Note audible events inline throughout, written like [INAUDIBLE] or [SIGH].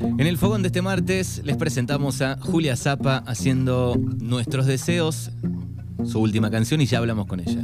En el fogón de este martes les presentamos a Julia Zapa haciendo Nuestros Deseos, su última canción, y ya hablamos con ella.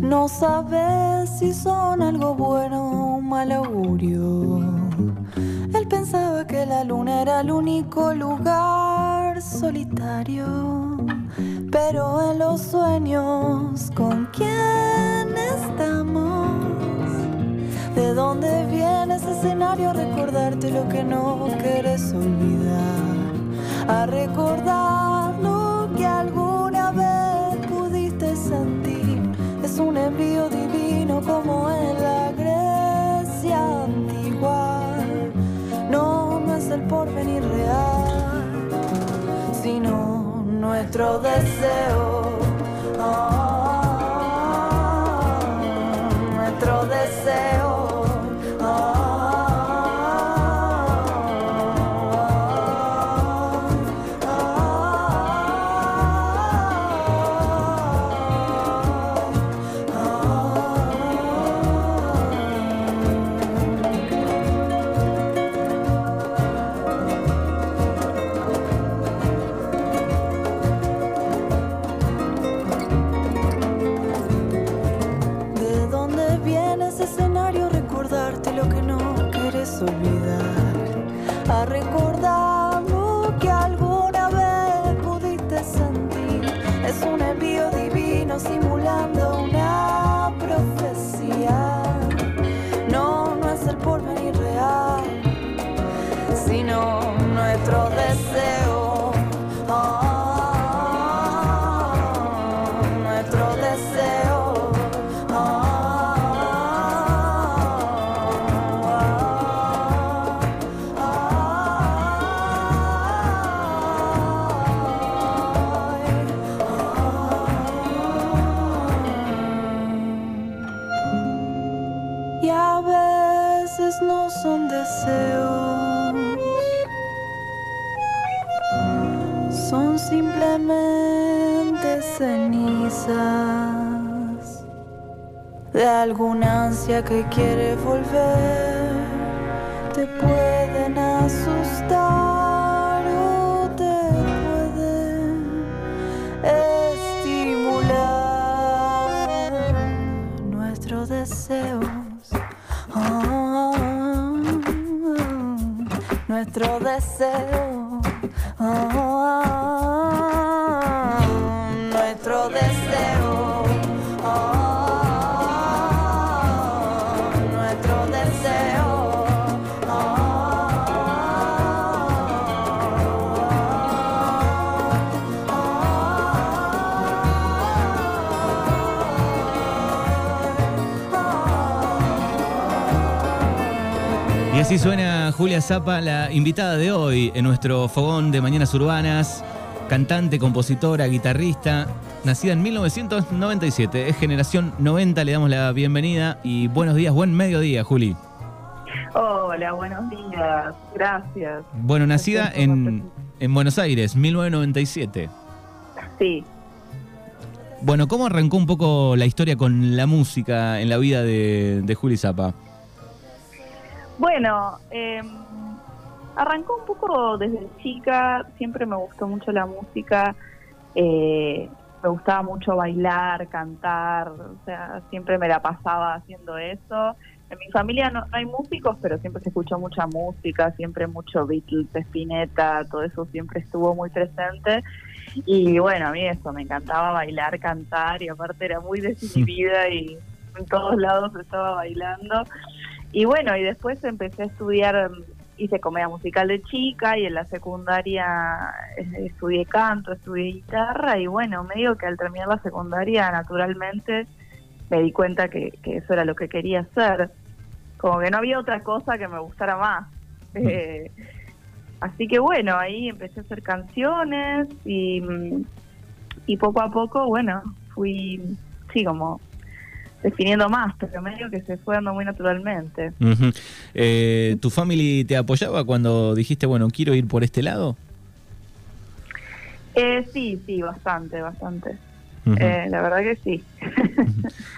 No sabes si son algo bueno o mal augurio. Él pensaba que la luna era el único lugar solitario. Pero en los sueños, ¿con quién estamos? ¿De dónde viene ese escenario? Recordarte lo que no quieres olvidar. A recordar envío divino como en la Grecia antigua. No, es el porvenir real, sino nuestro deseo. Simulando son simplemente cenizas de alguna ansia que quiere volver. Te pueden asustar o te pueden estimular nuestros deseos. Nuestro deseo. Ah, nuestro deseo. Nuestro deseo. Y así suena Julia Zapa, la invitada de hoy en nuestro fogón de Mañanas Urbanas, cantante, compositora, guitarrista, nacida en 1997, es generación 90, le damos la bienvenida y buenos días, buen mediodía, Juli. Hola, buenos días. Gracias. Bueno, nacida en, en Buenos Aires, 1997. Sí. Bueno, ¿cómo arrancó un poco la historia con la música en la vida de, de Juli Zapa? Bueno, eh, arrancó un poco desde chica. Siempre me gustó mucho la música. eh, me gustaba mucho bailar, cantar. O sea, siempre me la pasaba haciendo eso. En mi familia no, no hay músicos, pero siempre se escuchó mucha música, siempre mucho Beatles, Spinetta, todo eso siempre estuvo muy presente. Y bueno, a mí eso, me encantaba bailar, cantar y aparte era muy desinhibida y en todos lados estaba bailando. Y bueno, y después empecé a estudiar, mm, hice comedia musical de chica y en la secundaria eh, estudié canto, estudié guitarra y bueno, medio que al terminar la secundaria naturalmente me di cuenta que, que eso era lo que quería hacer. Como que no había otra cosa que me gustara más. Eh, así que bueno, ahí empecé a hacer canciones y, mm, y poco a poco, bueno, fui, sí, como definiendo más, pero medio que se fue dando muy naturalmente. Eh, ¿Tu family te apoyaba cuando dijiste, bueno, quiero ir por este lado? Eh, sí, sí, bastante, bastante. Eh, la verdad que sí.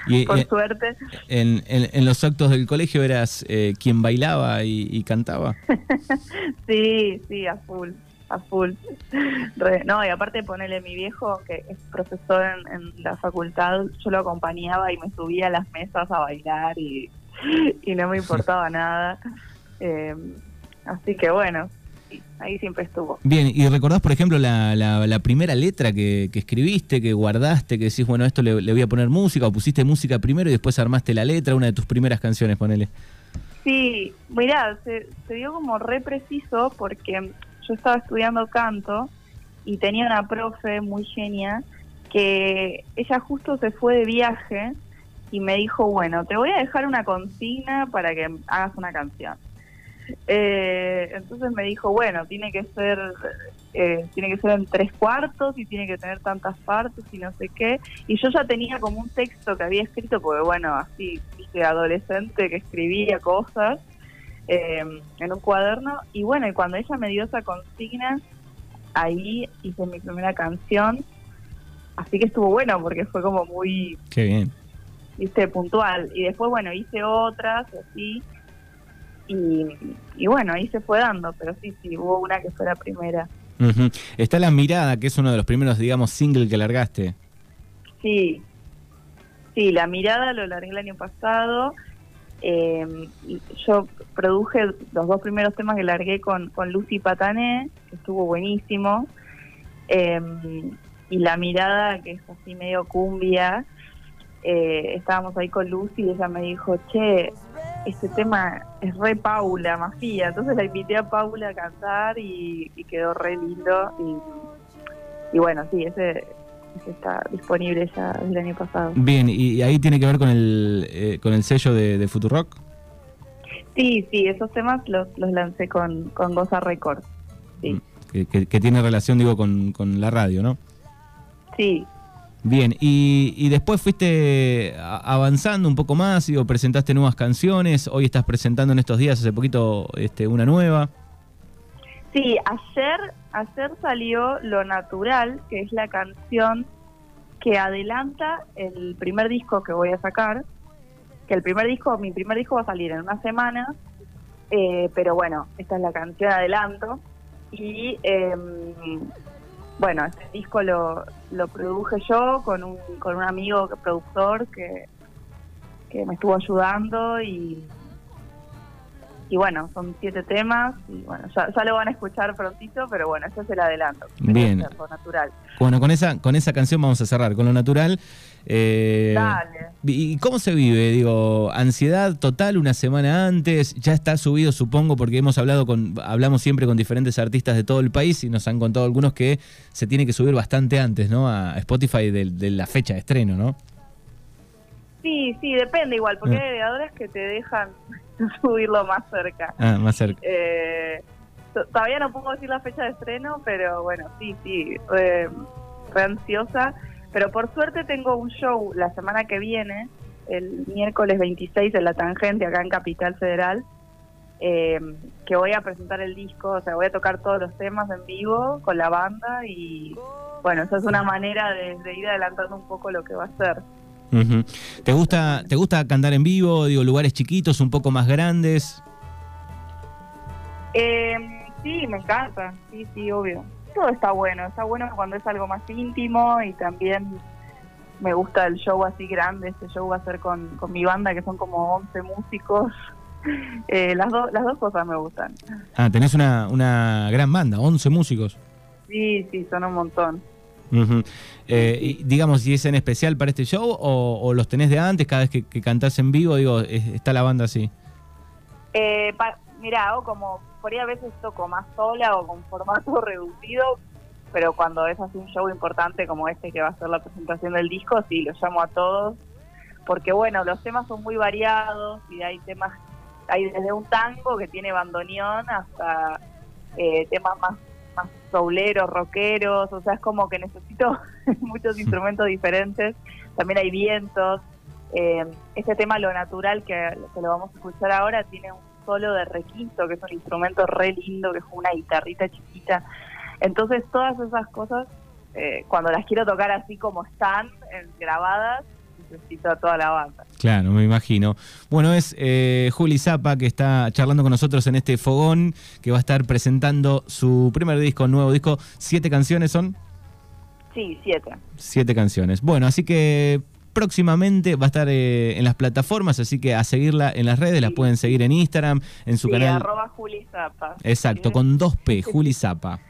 Y, [LAUGHS] Por eh, suerte. en, en- en los actos del colegio eras eh, quien bailaba y, y cantaba. [LAUGHS] Sí, sí, a full, a full. [LAUGHS] Re- no, y aparte ponerle mi viejo, que es profesor en, en la facultad, yo lo acompañaba y me subía a las mesas a bailar y, y no me [LAUGHS] importaba nada. Eh, así que bueno, ahí siempre estuvo. Bien, ¿y recordás, por ejemplo, la, la- la primera letra que, que escribiste, que guardaste, que decís, bueno, esto le, le voy a poner música, o pusiste música primero y después armaste la letra, una de tus primeras canciones, ponele? Sí, mirá, se, se dio como re preciso porque yo estaba estudiando canto y tenía una profe muy genia que ella justo se fue de viaje y me dijo, bueno, te voy a dejar una consigna para que hagas una canción. Eh, entonces me dijo, bueno, tiene que ser eh, tiene que ser en tres cuartos y tiene que tener tantas partes y no sé qué. Y yo ya tenía como un texto que había escrito, porque bueno, así, viste, adolescente que escribía cosas eh, en un cuaderno. Y bueno, y cuando ella me dio esa consigna, ahí hice mi primera canción. Así que estuvo bueno porque fue como muy Qué bien. viste, puntual. Y después, bueno, hice otras, así. Y, y bueno, ahí se fue dando, pero sí, sí, hubo una que fue la primera. Ujú. Está La Mirada, que es uno de los primeros, digamos, singles que largaste. Sí, sí, la mirada lo largué el año pasado. Y yo produje los dos primeros temas que largué con, con Lucy Patané, que estuvo buenísimo. Eh, y la mirada, que es así medio cumbia, eh, estábamos ahí con Lucy y ella me dijo, che, este tema es re Paula, Mafia. Entonces la invité a Paula a cantar y, y quedó re lindo. Y, y bueno, sí, ese, está disponible ya desde el año pasado. Bien, y, ahí tiene que ver con el, eh, con el sello de, de Futurock. Sí, sí, esos temas los, los lancé con, con Goza Records. Sí, Que, que- que tiene relación, digo, con, con la radio, ¿no? sí, Bien, y, y después fuiste avanzando un poco más, digo, presentaste nuevas canciones, hoy estás presentando en estos días, hace poquito, este, una nueva. Sí, ayer, ayer salió Lo Natural, que es la canción que adelanta el primer disco que voy a sacar. Que el primer disco, mi primer disco va a salir en una semana, eh, pero bueno, esta es la canción adelanto. Y em, bueno, este disco lo, lo produje yo con un, con un amigo productor que, que me estuvo ayudando y, y bueno, son siete temas y bueno, ya, ya lo van a escuchar prontito, pero bueno, ese es el adelanto. Bien. Natural. Bueno, con esa, con esa canción vamos a cerrar, con lo natural. Eh, Dale. ¿Y cómo se vive? Digo, ansiedad total una semana antes, ya está subido supongo porque hemos hablado con, hablamos siempre con diferentes artistas de todo el país y nos han contado algunos que se tiene que subir bastante antes, ¿no? A Spotify de, de la fecha de estreno, ¿no? Sí, sí, depende igual, porque Ah. hay agregadores que te dejan [LAUGHS] subirlo más cerca. Ah, más cerca. Eh, to- todavía no puedo decir la fecha de estreno, pero bueno, sí, sí, re, re ansiosa. Pero por suerte tengo un show la semana que viene, el miércoles 26 en La Tangente, acá en Capital Federal, eh, que voy a presentar el disco, o sea, voy a tocar todos los temas en vivo con la banda y bueno, esa es una manera de, de ir adelantando un poco lo que va a ser. Ujú. ¿Te gusta, ¿Te gusta cantar en vivo? Digo, lugares chiquitos, un poco más grandes. Eh, sí, me encanta, sí, sí, obvio. Todo está bueno, está bueno cuando es algo más íntimo y también me gusta el show así grande. Este show va a ser con, con mi banda, que son como 11 músicos. [LAUGHS] Eh, las, dos las dos cosas me gustan. Ah, tenés una, una gran banda, 11 músicos. Sí, sí, son un montón. Eh, y, digamos, si es en especial para este show o, los tenés de antes, cada vez que, que cantás en vivo, digo, es- está la banda así. Eh, pa- mirá, como, por ahí a veces toco más sola o con formato [LAUGHS] reducido, pero cuando es así un show importante como este que va a ser la presentación del disco, sí, los llamo a todos, porque bueno, los temas son muy variados y hay temas, hay desde un tango que tiene bandoneón hasta eh, temas más souleros, rockeros, o sea, es como que necesito [LAUGHS] muchos instrumentos diferentes, también hay vientos, Eh, este tema, lo natural, que, que lo vamos a escuchar ahora, tiene un solo de requinto, que es un instrumento re lindo, que es una guitarrita chiquita. Entonces, todas esas cosas, eh, cuando las quiero tocar así como están, grabadas, necesito a toda la banda. Claro, me imagino. Bueno, es eh, Juli Zapa que está charlando con nosotros en este fogón, que va a estar presentando su primer disco, nuevo disco. ¿Siete canciones son? Sí, siete. Siete canciones. Bueno, así que próximamente va a estar eh, en las plataformas, así que a seguirla en las redes, la pueden seguir en Instagram, en su sí, canal. arroba Juli Zapa. Exacto, con dos P, [LAUGHS] Juli Zapa.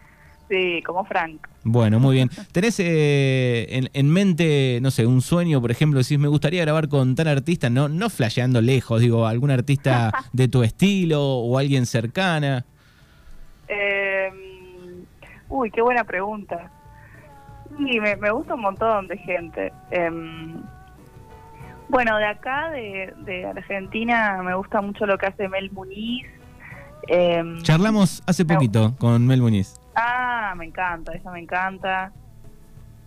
Sí, como Frank. Bueno, muy bien. ¿Tenés eh, en, en mente, no sé, un sueño, por ejemplo, decís, me gustaría grabar con tal artista, no, no flasheando lejos, digo, algún artista de tu estilo o alguien cercana? Eh, uy, qué buena pregunta. Sí, me, me gusta un montón de gente. Em, bueno, de acá, de, de Argentina, me gusta mucho lo que hace Mel Muniz. Em, Charlamos hace poquito con Mel Muniz. Ah, me encanta, ella me encanta.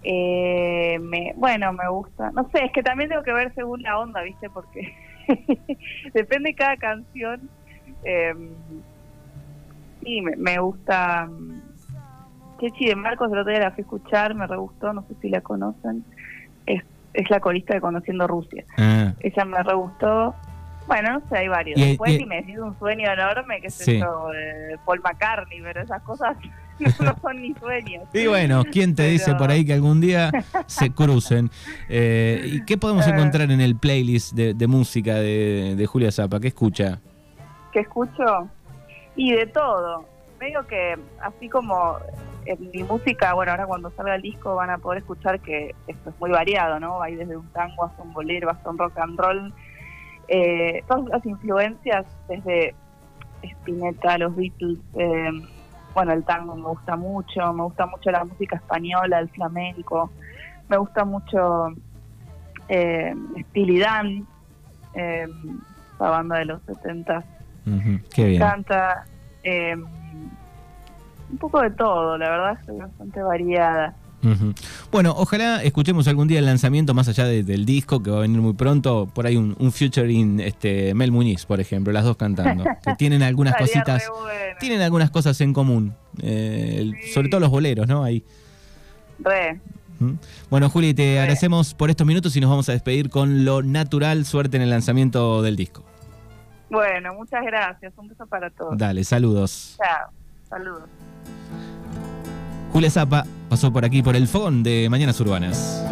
Eh, me, bueno, me gusta. No sé, es que también tengo que ver según la onda, ¿viste? Porque [LAUGHS] depende de cada canción. Eh, sí, me, me gusta. mm, Chechi de Marcos, el otro día la fui a escuchar, me re gustó, no sé si la conocen. Es, es la corista de Conociendo Rusia. Ah, Ella me re gustó. Bueno, no sé, hay varios. Y- Después, y- si me decís un sueño enorme, que sé Sí. yo, de Paul McCartney, pero esas cosas [LAUGHS] no son ni sueños. Y bueno, ¿quién te dice por ahí que algún día se crucen? [LAUGHS] Eh, ¿Y qué podemos Eh. encontrar en el playlist de, de música de, de Julia Zapa? ¿Qué escucha? que escucho y de todo. Medio que así como en mi música, bueno, ahora cuando salga el disco van a poder escuchar que esto es muy variado, ¿no? Ir desde un tango hasta un bolero, hasta un rock and roll. Eh, todas las influencias desde Spinetta, los Beatles, eh, bueno, el tango me gusta mucho, me gusta mucho la música española, el flamenco, me gusta mucho eh, Steely Dan, eh, la banda de los 70 Ujú, Qué me bien. encanta. eh, un poco de todo, la verdad soy bastante variada. Bueno, ojalá escuchemos algún día el lanzamiento más allá de- del disco que va a venir muy pronto. Por ahí un, un featuring este, Mel Muñiz, por ejemplo, las dos cantando. [LAUGHS] que tienen algunas cositas, bueno. tienen algunas cosas en común. eh, Sí. Sobre todo los boleros, ¿no? Ahí. Re. Bueno, Juli, te agradecemos por estos minutos y nos vamos a despedir con lo natural. Suerte en el lanzamiento del disco. Bueno, muchas gracias. Un beso para todos. Dale, saludos. Chao. Saludos. Julia Zapa pasó por aquí por el fogón de Mañanas Urbanas.